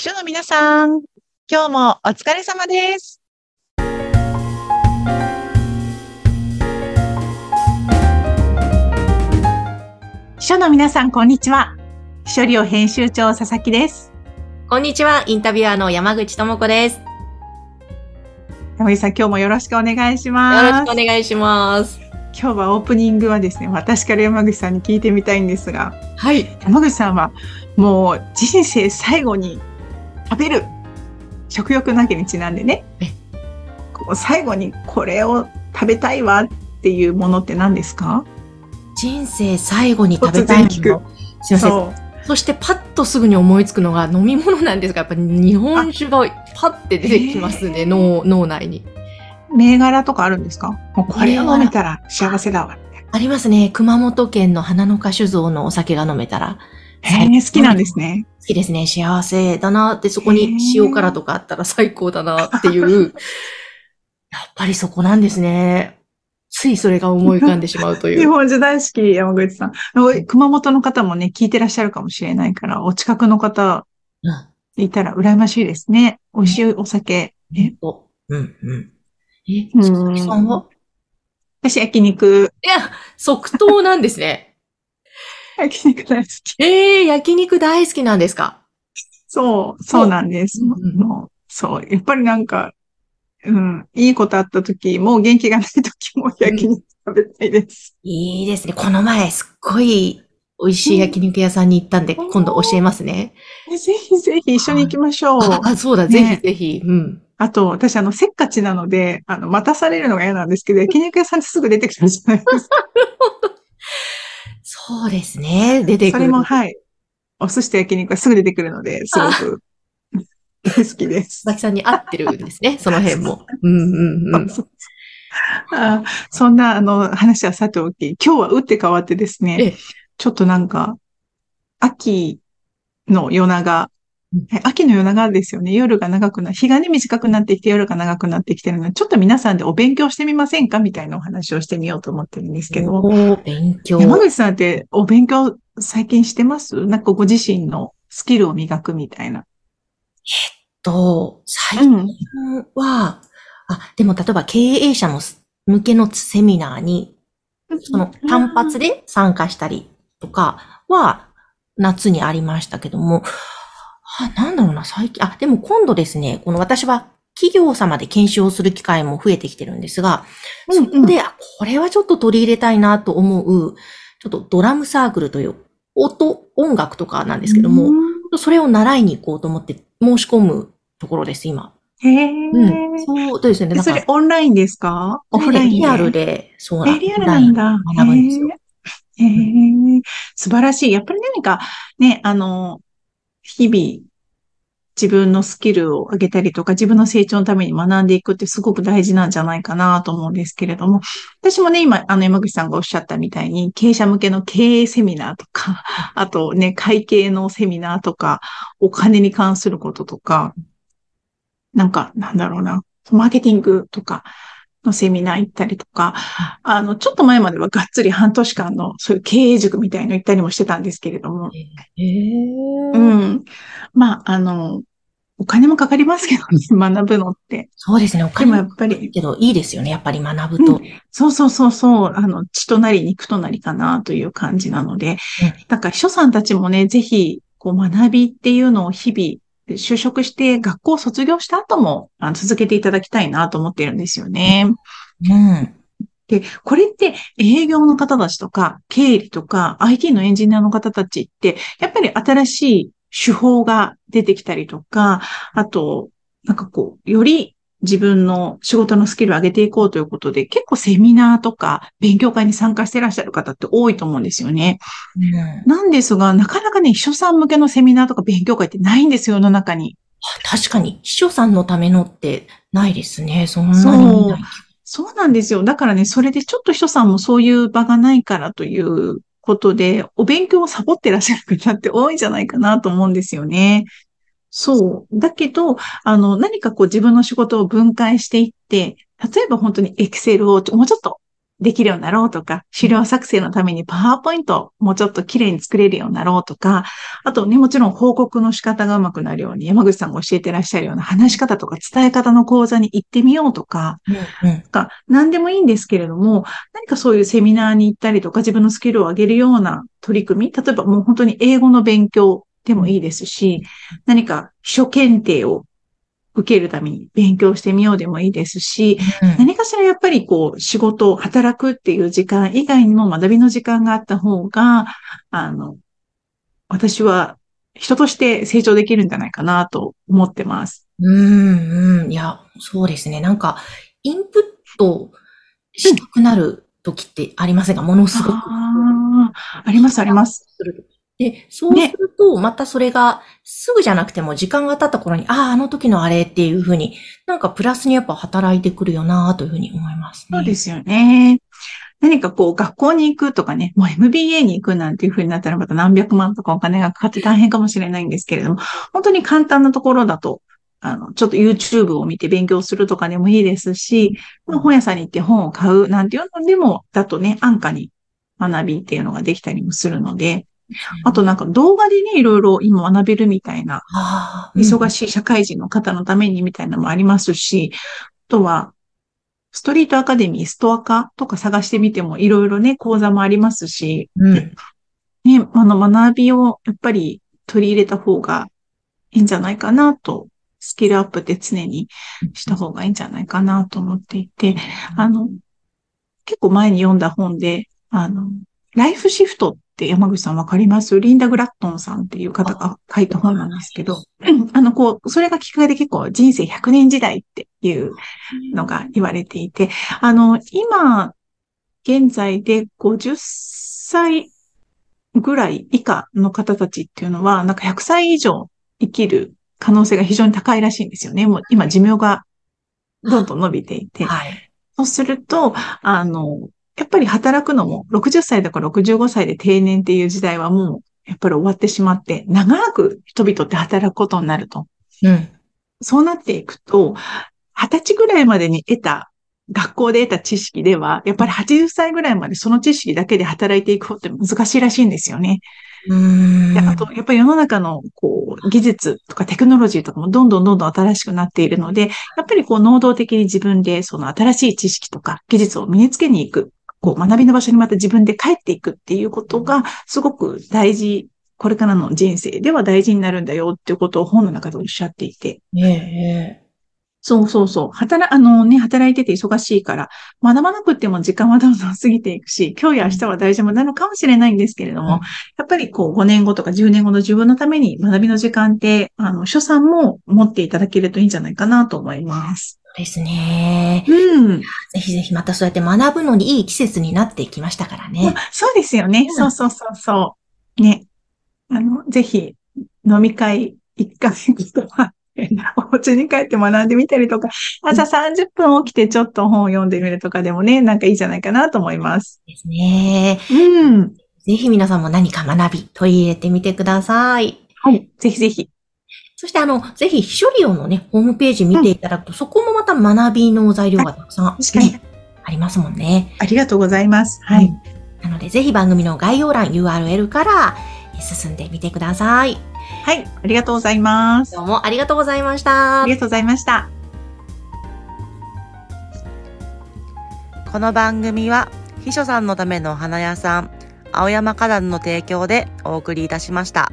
秘書の皆さん、今日もお疲れ様です。秘書の皆さん、こんにちは。秘書寮編集長佐々木です。こんにちは、インタビュアーの山口智子です。よ山口さん、今日もよろしくお願いしろます。しくお願いします。今日はオープニングはですね、私から山口さんに聞いてみたいんですが、はい。山口さんはもう人生最後に食べる食欲の秋にちなんでね最後にこれを食べたいわっていうものって何ですか？人生最後に食べたいもの。すいません。そしてパッとすぐに思いつくのが飲み物なんですが、やっぱり日本酒がパッて出てきますね、脳、脳内に。銘柄とかあるんですか？もうこれを飲めたら幸せだわありますね。熊本県の花の花酒造のお酒が飲めたら。へー好きなんですね好きですね。幸せだなって、そこに塩辛とかあったら最高だなっていう。やっぱりそこなんですね。ついそれが思い浮かんでしまうという。日本酒大好き山口さん熊本の方もね聞いてらっしゃるかもしれないからお近くの方うんいたら羨ましいですね美味しいお酒ねおうんうん。え、さんは？私焼肉いや、即答なんですね。焼肉大好きええ焼肉大好きなんですか？そう、そうなんです。うんうんもうそう、やっぱりなんか、うん、いいことあった時、もう元気がない時も焼肉食べたいです。いいですね。この前、すっごい美味しい焼肉屋さんに行ったんで、うん今度教えますね。えぜひぜひ一緒に行きましょう。あ、あそうだ、ねぜひぜひ。うん。あと、私、あの、せっかちなので、あの、待たされるのが嫌なんですけど、焼肉屋さんってすぐ出てくるじゃないですか。そうですね。出てくる。それも、はい。お寿司と焼肉はすぐ出てくるので、すごく大 好きです佐。々木さんに合ってるんですね。その辺も。うんうんうん。あそんな、あの、話はさておき、今日は打って変わってですねええ、ちょっとなんか、秋の夜長秋の夜長ですよね。夜が長くな、日がね短くなってきて夜が長くなってきてるので、ちょっと皆さんでお勉強してみませんか？みたいなお話をしてみようと思ってるんですけど、勉強。山口さんってお勉強最近してます？なんかご自身のスキルを磨くみたいな。と、最うん。近は、あ、でも例えば経営者の向けのセミナーに、その単発で参加したりとかは、夏にありましたけども、あ、なんだろうな、最近、あ、でも今度ですね、この私は企業様で研修をする機会も増えてきてるんですが、そこで、あこれはちょっと取り入れたいなと思う、ちょっとドラムサークルという音、音楽とかなんですけども、それを習いに行こうと思って申し込むところです、今。へえ。うん。そうですね。それオンラインですか？オフラインで？リアルで、そうえ、リアルなんだ。学ぶんですよ。へえ素晴らしい。やっぱり何かね、あの、日々、自分のスキルを上げたりとか、自分の成長のために学んでいくってすごく大事なんじゃないかなと思うんですけれども、私もね、今、あの、山口さんがおっしゃったみたいに、経営者向けの経営セミナーとか、あとね、会計のセミナーとか、お金に関することとか、なんか、なんだろうな、マーケティングとかのセミナー行ったりとか、あの、ちょっと前まではがっつり半年間のそういう経営塾みたいの行ったりもしてたんですけれども、へえ。う。ん。まあ、あの、お金もかかりますけどね、学ぶのって。そうですね。お金もやっぱり、けど、いいですよね。やっぱり学ぶと。うんそうそうそうそう、あの、血となり肉となりかなという感じなので、だから秘書さんたちもね、ぜひ、こう学びっていうのを日々、就職して学校を卒業した後もあの続けていただきたいなと思ってるんですよね。うん。で、これって営業の方たちとか、経理とか、IT のエンジニアの方たちって、やっぱり新しい手法が出てきたりとか、あと、なんかこう、より自分の仕事のスキルを上げていこうということで、結構セミナーとか勉強会に参加していらっしゃる方って多いと思うんですよね。うんなんですが、なかなかね、秘書さん向けのセミナーとか勉強会ってないんですよ、世の中に。あ確かに、秘書さんのためのってないですね。そんなそうに見ない。そうなんですよ。だからね、それでちょっと秘書さんもそういう場がないからということで、お勉強をサボってらっしゃる方って多いんじゃないかなと思うんですよね。そう。だけど、あの、何かこう自分の仕事を分解していって、例えば本当にエクセルをもうちょっとできるようになろうとか、資料作成のためにパワーポイントもうちょっと綺麗に作れるようになろうとか、あとね、もちろん報告の仕方がうまくなるように、山口さんが教えてらっしゃるような話し方とか伝え方の講座に行ってみようとか、うんうんか何でもいいんですけれども、何かそういうセミナーに行ったりとか、自分のスキルを上げるような取り組み、例えばもう本当に英語の勉強でもいいですし、何か秘書検定を受けるために勉強してみようでもいいですし、うん何かしらやっぱりこう仕事を働くっていう時間以外にも学びの時間があった方が、あの、私は人として成長できるんじゃないかなと思ってます。うん、うん。いや、そうですね。なんか、インプットしたくなる時ってありませんか？ものすごく。ああ、ありますあります。するで、そうすると、またそれが、すぐじゃなくても時間が経った頃に、ああ、あの時のあれっていうふうに、なんかプラスにやっぱ働いてくるよなというふうに思いますね。そうですよね。何かこう学校に行くとかね、もう MBA に行くなんていう風になったらまた何百万とかお金がかかって大変かもしれないんですけれども、本当に簡単なところだと、あの、ちょっと YouTube を見て勉強するとかでもいいですし、まあ本屋さんに行って本を買うなんていうのでも、だとね、安価に学びっていうのができたりもするので、あとなんか動画でね、いろいろ今学べるみたいな忙しい社会人の方のためにみたいなのもありますし、あとは、ストリートアカデミー、ストアカとか探してみてもいろいろね、講座もありますし、うん。ね、あの学びをやっぱり取り入れた方がいいんじゃないかなと、スキルアップって常にした方がいいんじゃないかなと思っていて、あの、結構前に読んだ本で、あの、ライフシフトって山口さんわかります？リンダ・グラットンさんっていう方が書いた本なんですけど、あの、こう、それがきっかけで結構人生100年時代っていうのが言われていて、あの、今、現在で50歳ぐらい以下の方たちっていうのは、なんか100歳以上生きる可能性が非常に高いらしいんですよね。もう今寿命がどんどん伸びていて。はい。そうすると、あの、やっぱり働くのも60歳とか65歳で定年っていう時代はもうやっぱり終わってしまって、長く人々って働くことになると。うん。そうなっていくと、20歳ぐらいまでに得た、学校で得た知識では、やっぱり80歳ぐらいまでその知識だけで働いていくことって難しいらしいんですよね。うーん。であと、やっぱり世の中の、こう、技術とかテクノロジーとかもどんどんどんどん新しくなっているので、やっぱりこう、能動的に自分でその新しい知識とか技術を身につけに行く。こう、学びの場所にまた自分で帰っていくっていうことが、すごく大事、これからの人生では大事になるんだよっていうことを本の中でおっしゃっていて。えええそうそうそう。働、あのね、働いてて忙しいから、学ばなくても時間はどんどん過ぎていくし、今日や明日は大丈夫なのかもしれないんですけれども、うんやっぱりこう5年後とか10年後の自分のために学びの時間って、あの、所さんも持っていただけるといいんじゃないかなと思います。ですね。うん。ぜひぜひまたそうやって学ぶのにいい季節になってきましたからね。そうですよね。うんそうそうそうそう。ね。あの、ぜひ、飲み会一回とか、お家に帰って学んでみたりとか、朝30分起きてちょっと本を読んでみるとかでもね、なんかいいんじゃないかなと思います。ですね。うん。ぜひ皆さんも何か学び取り入れてみてください。はい。ぜひぜひ。そしてあの、ぜひ、秘書利用のね、ホームページ見ていただくと、そこもまた学びの材料がたくさん、ねありますもんね。ありがとうございます。はい。なので、ぜひ番組の概要欄 URL からえ進んでみてください。はい。ありがとうございます。どうもありがとうございましたあり。がとうございました。この番組は秘書さんのためのお花屋さん青山花壇の提供でお送りいたしました。